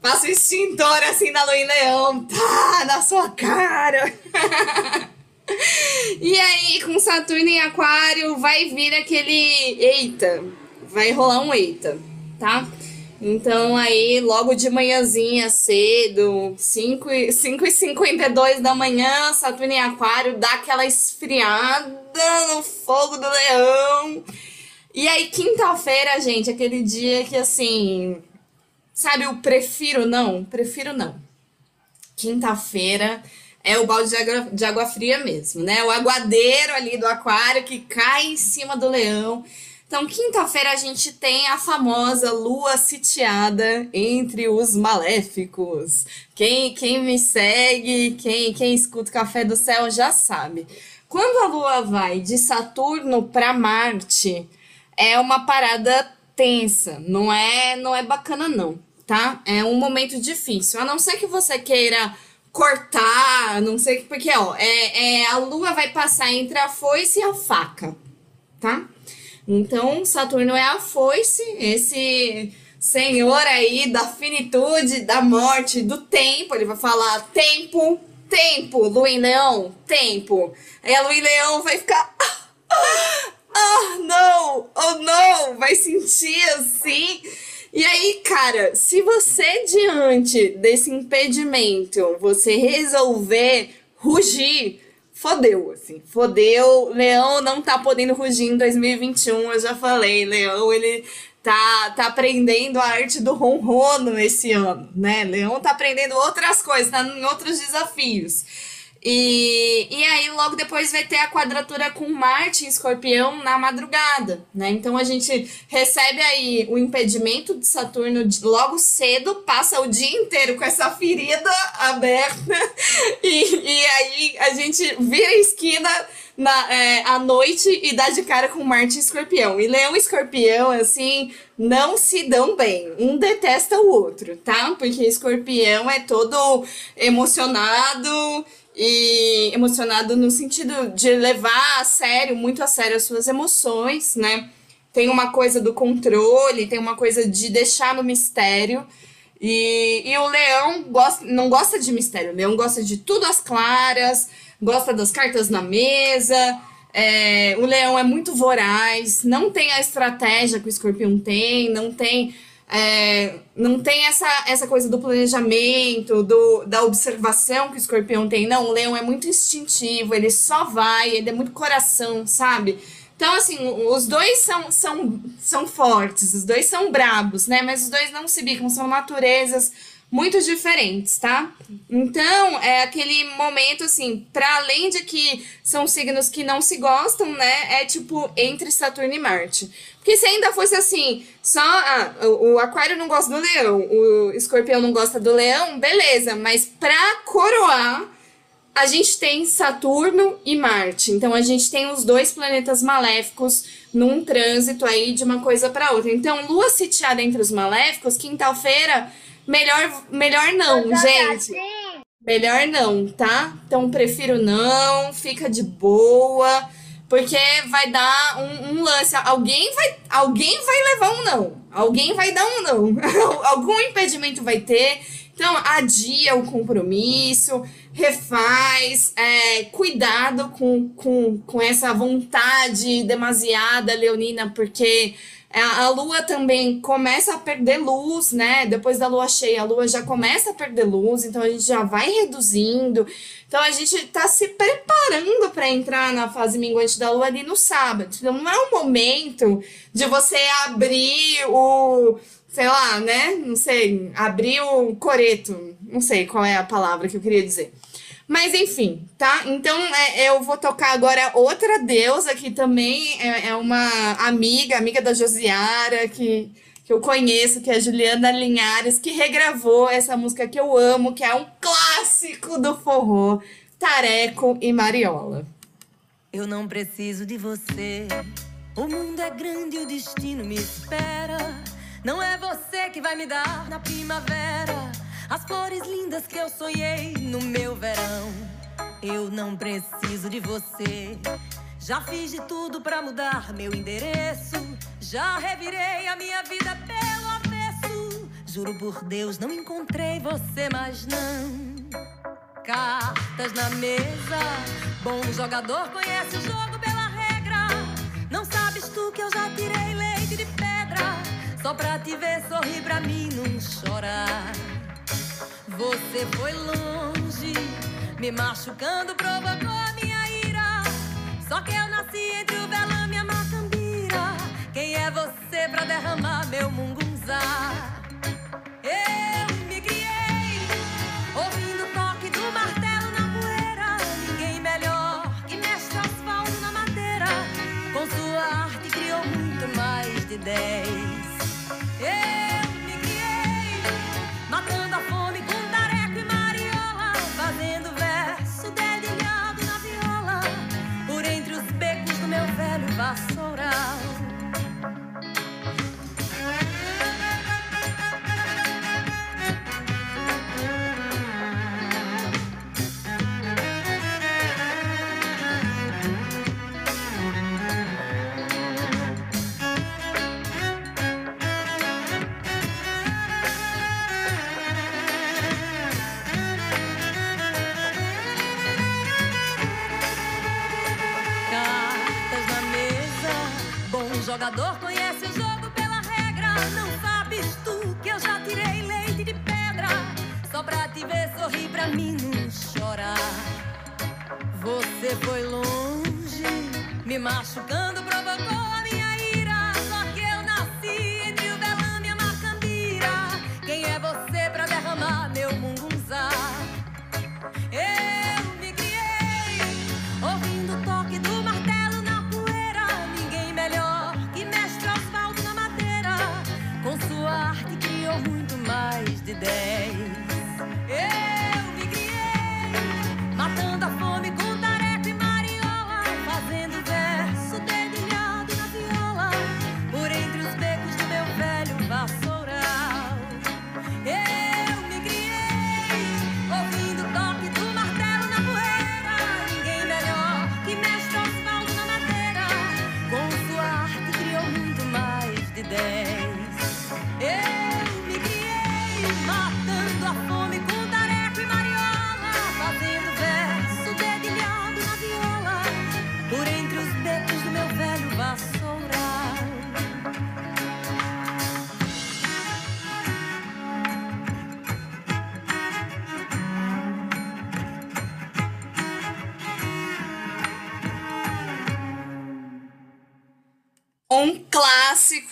passa o extintor assim da lua em leão, tá na sua cara. e aí com Saturno em Aquário vai vir aquele eita, vai rolar um eita, tá? Então aí, logo de manhãzinha, cedo, 5 e, 5 e 52 da manhã, Saturno em Aquário dá aquela esfriada no fogo do leão. E aí, quinta-feira, gente, aquele dia que assim, sabe, o prefiro não, prefiro não. Quinta-feira é o balde de água, de água fria mesmo, né? O aguadeiro ali do aquário que cai em cima do leão. Então, quinta-feira a gente tem a famosa lua sitiada entre os maléficos. Quem, quem me segue, quem, quem escuta o Café do Céu já sabe. Quando a lua vai de Saturno para Marte, é uma parada tensa, não é, não é bacana não, tá? É um momento difícil, a não ser que você queira cortar, não sei porque ó, é, é a lua vai passar entre a foice e a faca, tá? Então, Saturno é a foice, esse senhor aí da finitude, da morte, do tempo. Ele vai falar tempo, tempo, Lua em Leão, tempo. Aí a Lua em Leão vai ficar. Ah, não! Oh, não! Vai sentir assim. E aí, cara, se você, diante desse impedimento, você resolver rugir, fodeu, assim, fodeu. Leão não tá podendo rugir em 2021, eu já falei. Leão, ele tá, tá aprendendo a arte do ronrono esse ano, né? Leão tá aprendendo outras coisas, tá em outros desafios. E, e aí, logo depois vai ter a quadratura com Marte em escorpião na madrugada, né? Então a gente recebe aí o impedimento de Saturno de- logo cedo, passa o dia inteiro com essa ferida aberta, e, e aí a gente vira a esquina na, é, à noite e dá de cara com Marte em escorpião. E Leão e escorpião, assim, não se dão bem. Um detesta o outro, tá? Porque escorpião é todo emocionado e emocionado no sentido de levar a sério, muito a sério as suas emoções, né? Tem uma coisa do controle, tem uma coisa de deixar no mistério. E, e o leão gosta, não gosta de mistério, o leão gosta de tudo às claras, gosta das cartas na mesa. é, o leão é muito voraz, não tem a estratégia que o escorpião tem, não tem é, não tem essa, essa coisa do planejamento, do, da observação que o escorpião tem. Não, o leão é muito instintivo, ele só vai, ele é muito coração, sabe? Então, assim, os dois são, são, são fortes, os dois são brabos, né? Mas os dois não se bicam, são naturezas muito diferentes, tá? Então, é aquele momento assim, para além de que são signos que não se gostam, né? É tipo entre Saturno e Marte. Porque se ainda fosse assim, só ah, o, Aquário não gosta do Leão, o Escorpião não gosta do Leão, beleza, mas pra coroar, a gente tem Saturno e Marte. Então a gente tem os dois planetas maléficos num trânsito aí de uma coisa para outra. Então, Lua sitiada entre os maléficos, quinta-feira Melhor, melhor não, gente. Melhor não, tá? Então prefiro não, fica de boa, porque vai dar um, um, lance. Alguém vai, alguém vai levar um não. Alguém vai dar um não. Algum impedimento vai ter. Então, adia o compromisso, refaz, é, cuidado com, com, com essa vontade demasiada, Leonina, porque é, a lua também começa a perder luz, né? Depois da lua cheia, a lua já começa a perder luz, então a gente já vai reduzindo. Então a gente está se preparando para entrar na fase minguante da lua ali no sábado. Então não é o momento de você abrir o, sei lá, né? Não sei, abrir o coreto. Não sei qual é a palavra que eu queria dizer. Mas enfim, tá? Então é, eu vou tocar agora outra deusa que também é, é, uma amiga, amiga da Josiara, que, que eu conheço, que é a Juliana Linhares, que regravou essa música que eu amo, que é um clássico do forró, Tareco e Mariola.
Eu não preciso de você. O mundo é grande e o destino me espera. Não é você que vai me dar na primavera as flores lindas que eu sonhei no meu verão. Eu não preciso de você. Já fiz de tudo para mudar meu endereço. Já revirei a minha vida pelo avesso. Juro por Deus, não encontrei você, mas não. Cartas na mesa. Bom jogador conhece o jogo pela regra. Não sabes tu que eu já tirei leite de pedra. Só pra te ver sorrir pra mim, não chorar. Você foi longe, me machucando, provocou a minha ira. Só que eu nasci entre o velame e a macambira. Quem é você pra derramar meu mungunzá? Eu me criei, ouvindo o toque do martelo na poeira. Ninguém melhor que mestre asfalto na madeira. Com sua arte criou muito mais de dez. Jogador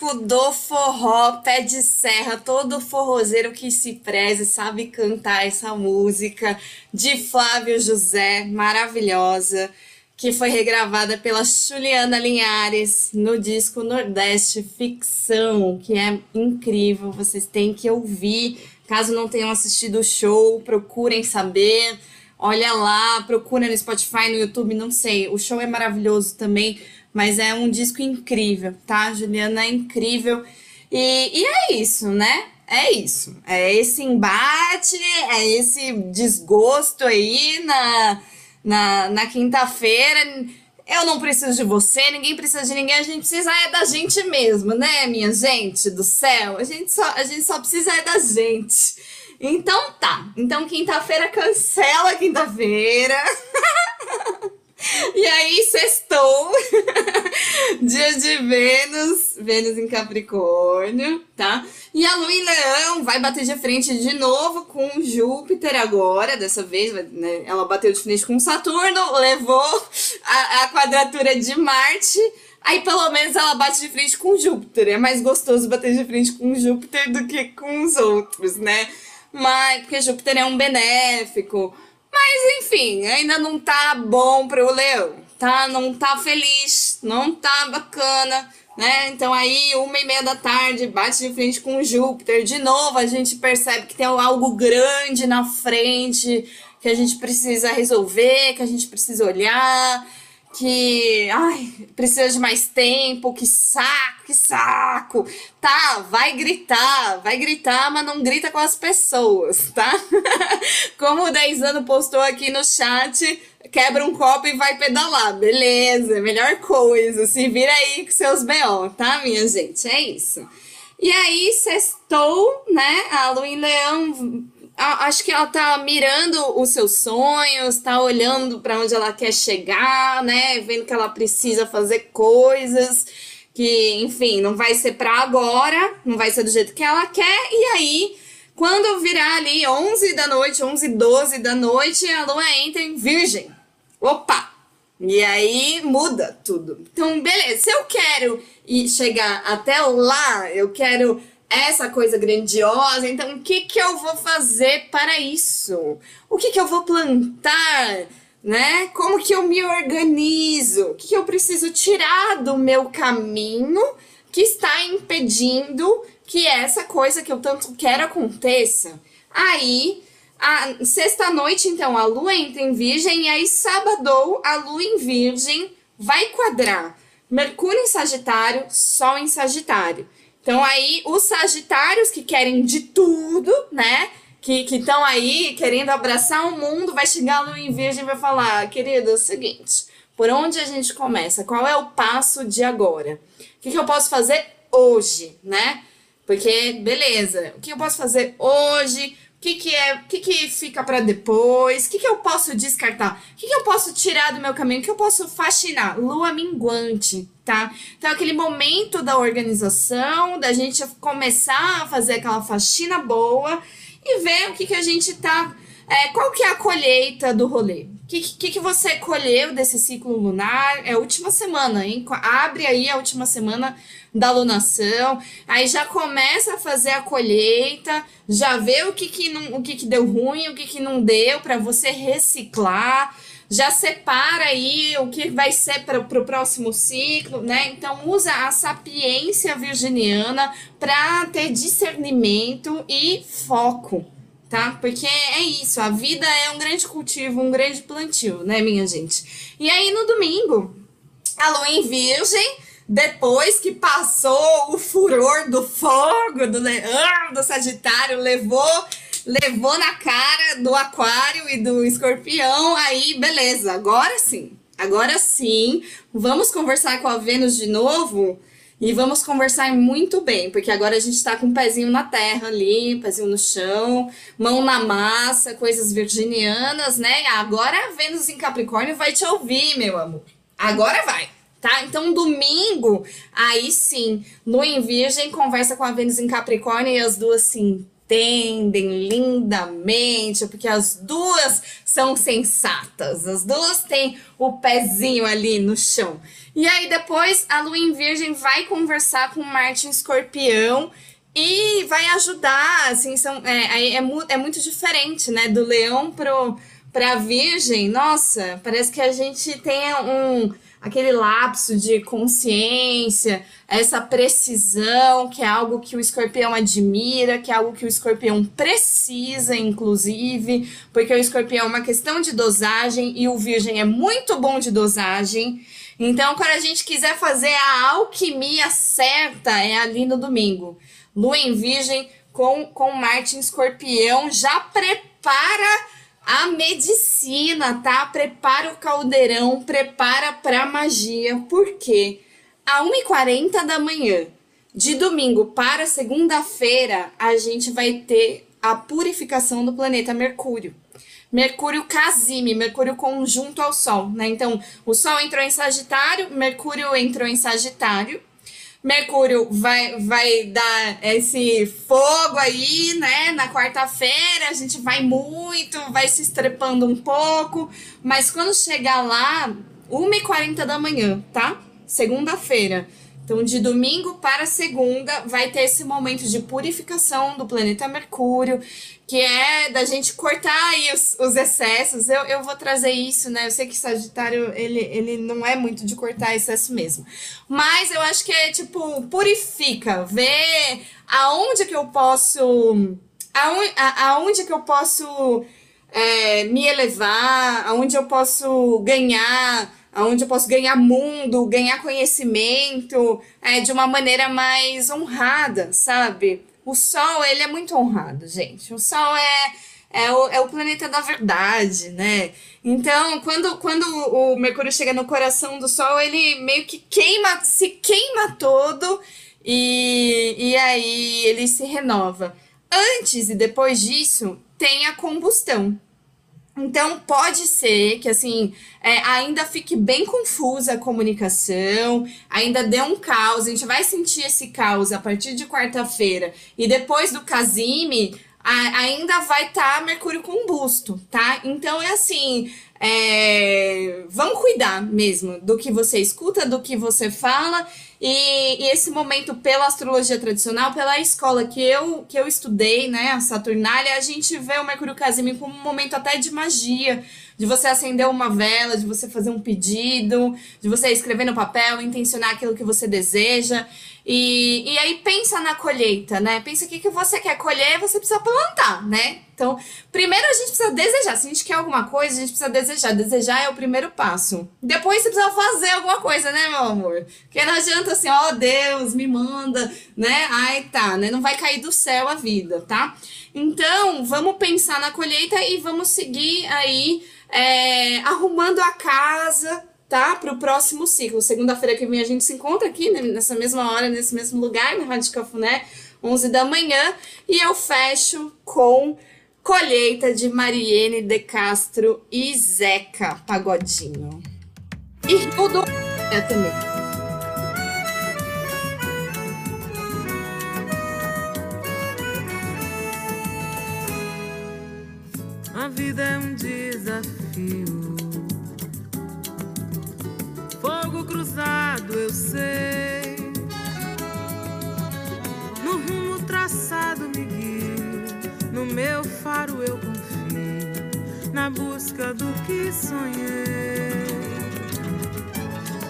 clássico do forró, pé de serra, todo forrozeiro que se preze sabe cantar essa música de Flávio José, maravilhosa, que foi regravada pela Juliana Linhares no disco Nordeste Ficção, que é incrível, vocês têm que ouvir. Caso não tenham assistido o show, procurem saber. Olha lá, procura no Spotify, no YouTube, não sei. O show é maravilhoso também mas é um disco incrível, tá? Juliana é incrível. E, e é isso, né? É isso. É esse embate, é esse desgosto aí na, na, na quinta-feira. Eu não preciso de você, ninguém precisa de ninguém, a gente precisa é da gente mesmo, né, minha gente do céu? A gente só, a gente só precisa é da gente. Então tá. Então quinta-feira cancela quinta-feira. E aí, sextou, dia de Vênus, Vênus em Capricórnio, tá? E a Lua em Leão vai bater de frente de novo com Júpiter agora, dessa vez, né? Ela bateu de frente com Saturno, levou a, a quadratura de Marte, aí pelo menos ela bate de frente com Júpiter. É mais gostoso bater de frente com Júpiter do que com os outros, né? Mas, porque Júpiter é um benéfico, mas enfim, ainda não tá bom pro leão, tá? Não tá feliz, não tá bacana, né? Então aí, uma e meia da tarde, bate de frente com Júpiter. De novo, a gente percebe que tem algo grande na frente que a gente precisa resolver, que a gente precisa olhar que ai, precisa de mais tempo, que saco, que saco. Tá, vai gritar, vai gritar, mas não grita com as pessoas, tá? Como o 10 anos postou aqui no chat, quebra um copo e vai pedalar. Beleza, melhor coisa. Se vira aí com seus BO, tá, minha gente? É isso. E aí, sextou, né? A Lu em Leão acho que ela tá mirando os seus sonhos, tá olhando para onde ela quer chegar, né? Vendo que ela precisa fazer coisas que, enfim, não vai ser para agora, não vai ser do jeito que ela quer. E aí, quando virar ali 11 da noite, 11 12 da noite, a lua entra em Virgem. Opa! E aí muda tudo. Então, beleza, se eu quero ir chegar até lá, eu quero essa coisa grandiosa. Então, o que, que eu vou fazer para isso? O que, que eu vou plantar? Né? Como que eu me organizo? O que, que eu preciso tirar do meu caminho que está impedindo que essa coisa que eu tanto quero aconteça? Aí, a sexta-noite, então, a lua entra em virgem, e aí sábado, a lua em virgem vai quadrar Mercúrio em Sagitário, Sol em Sagitário. Então aí os sagitários que querem de tudo, né? Que estão aí querendo abraçar o mundo, vai chegar no em virgem e vai falar, querido, é o seguinte, por onde a gente começa? Qual é o passo de agora? O que, que eu posso fazer hoje, né? Porque, beleza, o que eu posso fazer hoje? O que, que é, que, que fica para depois? O que, que eu posso descartar? O que, que eu posso tirar do meu caminho? O que eu posso faxinar? Lua minguante, tá? Então, aquele momento da organização, da gente começar a fazer aquela faxina boa e ver o que, que a gente tá. É, qual que é a colheita do rolê? O que, que, que você colheu desse ciclo lunar? É a última semana, hein? Abre aí a última semana da alunação, aí já começa a fazer a colheita, já vê o que, que, não, o que, que deu ruim, o que, que não deu, para você reciclar, já separa aí o que vai ser para o próximo ciclo, né? Então usa a sapiência virginiana para ter discernimento e foco, tá? Porque é isso, a vida é um grande cultivo, um grande plantio, né, minha gente? E aí no domingo, a lua em virgem depois que passou o furor do fogo, do leão, do sagitário, levou levou na cara do aquário e do escorpião, aí beleza, agora sim. Agora sim, vamos conversar com a Vênus de novo e vamos conversar muito bem, porque agora a gente tá com o um pezinho na terra ali, pezinho no chão, mão na massa, coisas virginianas, né? Agora a Vênus em Capricórnio vai te ouvir, meu amor. Agora vai tá? Então, domingo, aí sim, Lua em Virgem conversa com a Vênus em Capricórnio e as duas, assim, entendem lindamente, porque as duas são sensatas, as duas têm o pezinho ali no chão. E aí depois a Lua em Virgem vai conversar com Marte em Escorpião e vai ajudar, assim, são, é, é, é muito diferente, né, do Leão pro, pra Virgem, nossa, parece que a gente tem um aquele lapso de consciência, essa precisão, que é algo que o escorpião admira, que é algo que o escorpião precisa, inclusive, porque o escorpião é uma questão de dosagem e o virgem é muito bom de dosagem. Então, quando a gente quiser fazer a alquimia certa, é ali no domingo. Lua em Virgem com, com Marte em Escorpião já prepara a medicina, tá? Prepara o caldeirão, prepara pra magia, porque a 1h40 da manhã, de domingo para segunda-feira, a gente vai ter a purificação do planeta Mercúrio. Mercúrio casime, Mercúrio conjunto ao Sol, né? Então, o Sol entrou em Sagitário, Mercúrio entrou em Sagitário, Mercúrio vai, vai dar esse fogo aí, né? Na quarta-feira a gente vai muito, vai se estrepando um pouco, mas quando chegar lá, 1h40 da manhã, tá? Segunda-feira. Então, de domingo para segunda, vai ter esse momento de purificação do planeta Mercúrio, que é da gente cortar aí os, os, excessos. Eu, eu vou trazer isso, né? Eu sei que Sagitário, ele, ele não é muito de cortar excesso mesmo. Mas eu acho que é, tipo, purifica. Vê aonde que eu posso... Aonde, aonde que eu posso é, me elevar, aonde eu posso ganhar onde eu posso ganhar mundo, ganhar conhecimento é, de uma maneira mais honrada, sabe? O Sol, ele é muito honrado, gente. O Sol é, é, o, é o planeta da verdade, né? Então, quando, quando o Mercúrio chega no coração do Sol, ele meio que queima, se queima todo e, e aí ele se renova. Antes e depois disso, tem a combustão, então, pode ser que, assim, é, ainda fique bem confusa a comunicação, ainda dê um caos, a gente vai sentir esse caos a partir de quarta-feira. E depois do Casime, ainda vai estar tá Mercúrio combusto, tá? Então, é assim, é, vamos cuidar mesmo do que você escuta, do que você fala e, e, esse momento pela astrologia tradicional, pela escola que eu, que eu estudei, né, a Saturnália, a gente vê o Mercúrio Casime como um momento até de magia, de você acender uma vela, de você fazer um pedido, de você escrever no papel, intencionar aquilo que você deseja. E, e aí pensa na colheita, né? Pensa o que, que você quer colher, você precisa plantar, né? Então, primeiro a gente precisa desejar. Se a gente quer alguma coisa, a gente precisa desejar. Desejar é o primeiro passo. Depois você precisa fazer alguma coisa, né, meu amor? Porque não adianta assim, ó, oh, Deus, me manda, né? Ai, tá, né? Não vai cair do céu a vida, tá? Então, vamos pensar na colheita e vamos seguir aí é, arrumando a casa, tá? Para o próximo ciclo. Segunda-feira que vem a gente se encontra aqui, né, nessa mesma hora, nesse mesmo lugar, na Rádio Cafuné, 11 da manhã. E eu fecho com colheita de Mariene de Castro e Zeca Pagodinho. E tudo é também.
A vida é um desafio fogo cruzado, eu sei. No rumo traçado me guio, no meu faro eu confio, na busca do que sonhei.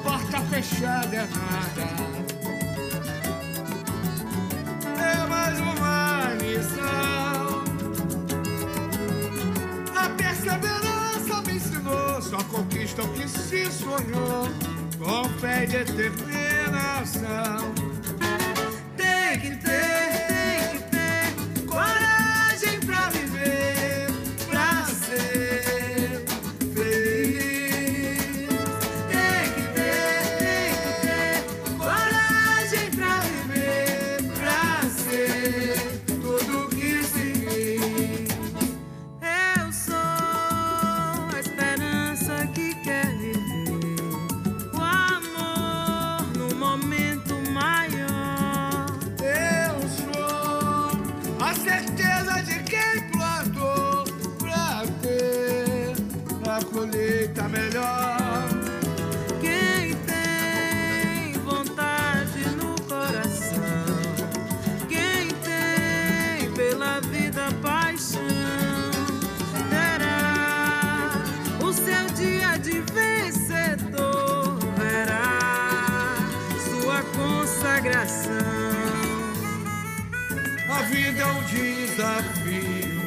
Porta fechada é nada. É mais uma missão. A perseverança me ensinou, só conquista o que se sonhou com fé de determinação. Tem que ter, tem que ter coragem
a
certeza de quem plantou pra ter a colheita melhor. A vida é um desafio.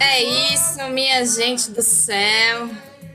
É isso, minha gente do céu.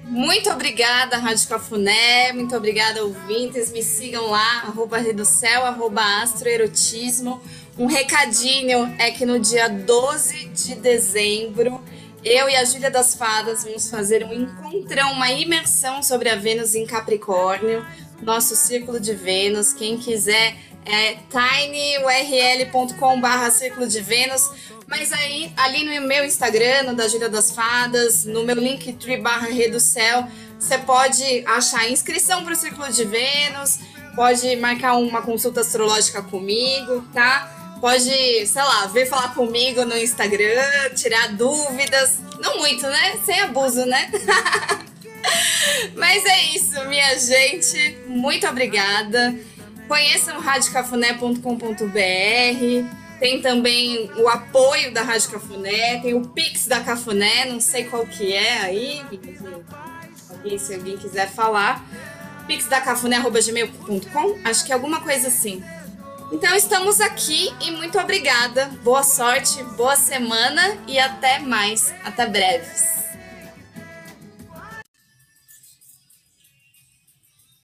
Muito obrigada, Rádio Cafuné. Muito obrigada, ouvintes. Me sigam lá, arroba Redocel, arroba Astroerotismo. Um recadinho é que no dia 12 de dezembro, eu e a Júlia das Fadas vamos fazer um encontrão, uma imersão sobre a Vênus em Capricórnio, nosso círculo de Vênus. Quem quiser é tinyurl.com barra círculo de Vênus. Mas aí, ali no meu Instagram, no da Júlia das Fadas, no meu Linktree barra Reducel, você pode achar inscrição para o Círculo de Vênus, pode marcar uma consulta astrológica comigo, tá? Pode, sei lá, vir falar comigo no Instagram, tirar dúvidas. Não muito, né? Sem abuso, né? Mas é isso, minha gente. Muito obrigada. Conheçam radiocafuné.com.br. Tem também o apoio da Rádio Cafuné, tem o Pix da Cafuné, não sei qual que é aí, alguém, se alguém quiser falar. pixdacafuné.gmail.com, acho que é alguma coisa assim. Então estamos aqui e muito obrigada. Boa sorte, boa semana e até mais. Até breves.